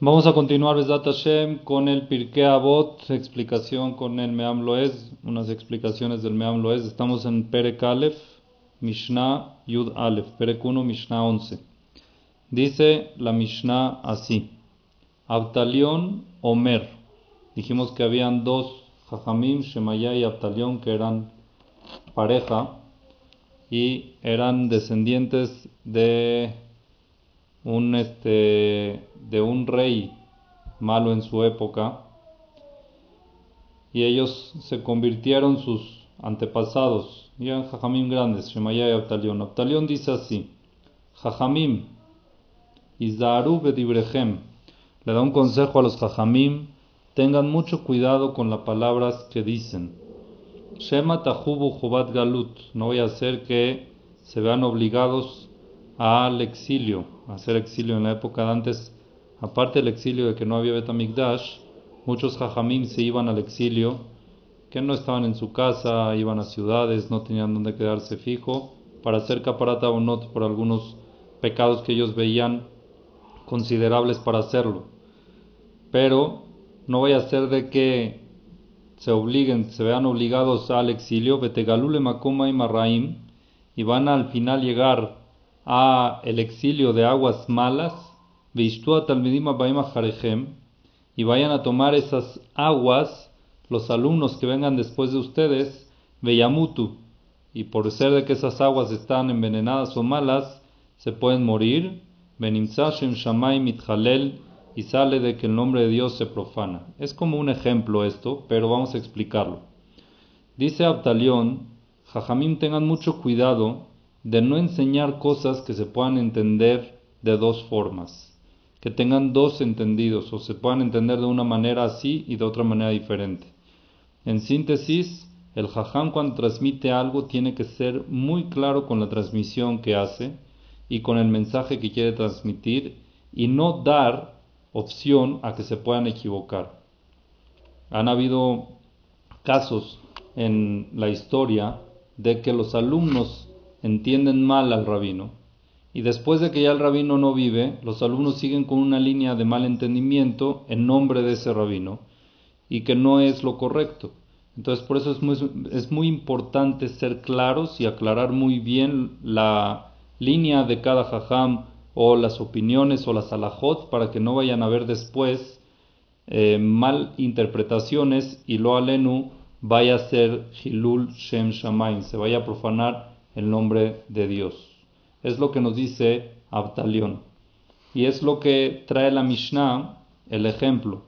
Vamos a continuar Besat con el Pirkei Avot, explicación con el Meam Loez, unas explicaciones del Meam Loez. Estamos en Perek Aleph, Mishnah Yud Aleph, Perek 1, Mishnah 11. Dice la Mishnah así: Abtalión Omer. Dijimos que habían dos Jajamim, Shemaya y Abtalión, que eran pareja y eran descendientes de un este de un rey malo en su época. Y ellos se convirtieron sus antepasados. Y eran jajamim grandes Shemaya y Abtalión Abtalión dice así jajamim Izaru bedibrehem le da un consejo a los jajamim tengan mucho cuidado con las palabras que dicen. Shema tahubu galut no voy a hacer que se vean obligados al exilio, a hacer exilio en la época de antes Aparte del exilio de que no había Betamigdash, muchos jajamim se iban al exilio, que no estaban en su casa, iban a ciudades, no tenían donde quedarse fijo, para hacer caparata o not por algunos pecados que ellos veían considerables para hacerlo. Pero no vaya a ser de que se obliguen, se vean obligados al exilio, betegalule makoma y marraim, y van al final llegar a el exilio de aguas malas, y vayan a tomar esas aguas los alumnos que vengan después de ustedes, Beyamutu, y por ser de que esas aguas están envenenadas o malas, se pueden morir, Benimsashem Shamay Mithalel, y sale de que el nombre de Dios se profana. Es como un ejemplo esto, pero vamos a explicarlo. Dice Abtalión, Jajamim tengan mucho cuidado de no enseñar cosas que se puedan entender de dos formas que tengan dos entendidos o se puedan entender de una manera así y de otra manera diferente. En síntesis, el jajam cuando transmite algo tiene que ser muy claro con la transmisión que hace y con el mensaje que quiere transmitir y no dar opción a que se puedan equivocar. Han habido casos en la historia de que los alumnos entienden mal al rabino y después de que ya el rabino no vive, los alumnos siguen con una línea de mal entendimiento en nombre de ese rabino y que no es lo correcto. Entonces por eso es muy, es muy importante ser claros y aclarar muy bien la línea de cada jajam o las opiniones o las alajot para que no vayan a ver después eh, mal interpretaciones y lo alenu vaya a ser Hilul Shem Shamaim, se vaya a profanar el nombre de Dios. Es lo que nos dice Abtalión. Y es lo que trae la Mishnah, el ejemplo.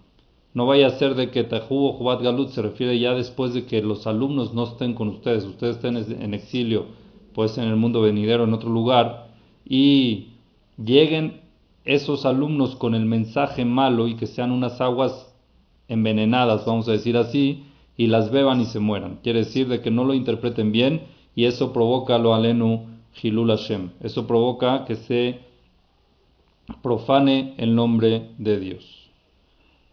No vaya a ser de que Tahu o Galut se refiere ya después de que los alumnos no estén con ustedes, ustedes estén en exilio, pues en el mundo venidero, en otro lugar, y lleguen esos alumnos con el mensaje malo y que sean unas aguas envenenadas, vamos a decir así, y las beban y se mueran. Quiere decir de que no lo interpreten bien y eso provoca lo alenu Hilul Hashem. Eso provoca que se profane el nombre de Dios.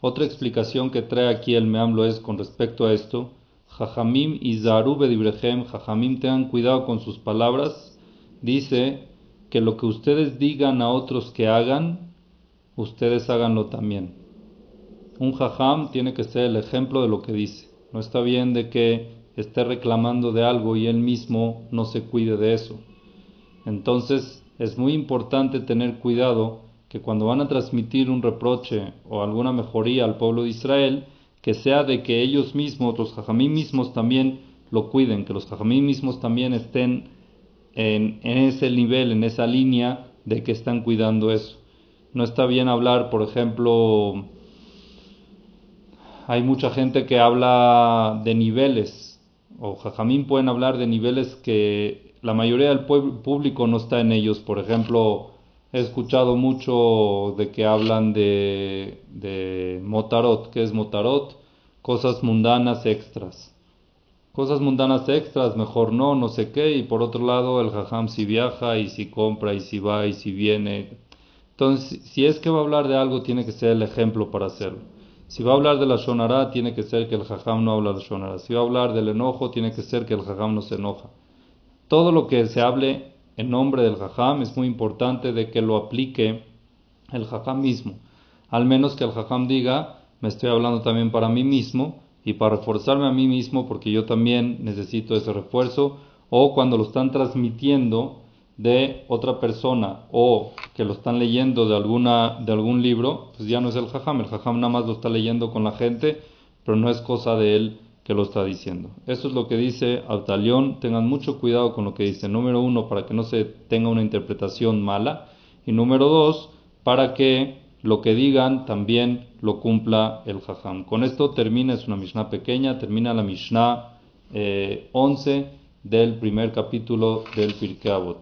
Otra explicación que trae aquí el Meamlo es con respecto a esto. Jajamim y bedibrehem, Jajamim tengan cuidado con sus palabras. Dice que lo que ustedes digan a otros que hagan, ustedes háganlo también. Un jajam tiene que ser el ejemplo de lo que dice. No está bien de que esté reclamando de algo y él mismo no se cuide de eso. Entonces es muy importante tener cuidado que cuando van a transmitir un reproche o alguna mejoría al pueblo de Israel, que sea de que ellos mismos, los jajamí mismos también lo cuiden, que los jajamí mismos también estén en, en, ese nivel, en esa línea de que están cuidando eso. No está bien hablar, por ejemplo, hay mucha gente que habla de niveles, o jajamín pueden hablar de niveles que la mayoría del público no está en ellos. Por ejemplo, he escuchado mucho de que hablan de, de motarot. ¿Qué es motarot? Cosas mundanas extras. Cosas mundanas extras, mejor no, no sé qué. Y por otro lado, el jajam si viaja y si compra y si va y si viene. Entonces, si es que va a hablar de algo, tiene que ser el ejemplo para hacerlo. Si va a hablar de la shonara, tiene que ser que el jajam no habla de shonara. Si va a hablar del enojo, tiene que ser que el jajam no se enoja todo lo que se hable en nombre del jajam es muy importante de que lo aplique el jajam mismo. al menos que el jajam diga, me estoy hablando también para mí mismo y para reforzarme a mí mismo porque yo también necesito ese refuerzo, o cuando lo están transmitiendo de otra persona o que lo están leyendo de alguna de algún libro, pues ya no es el jajam, el jajam nada más lo está leyendo con la gente, pero no es cosa de él que lo está diciendo. Eso es lo que dice Abtalión, tengan mucho cuidado con lo que dice, número uno, para que no se tenga una interpretación mala, y número dos, para que lo que digan también lo cumpla el jajam. Con esto termina, es una Mishnah pequeña, termina la Mishnah eh, 11 del primer capítulo del Pirkei Avot.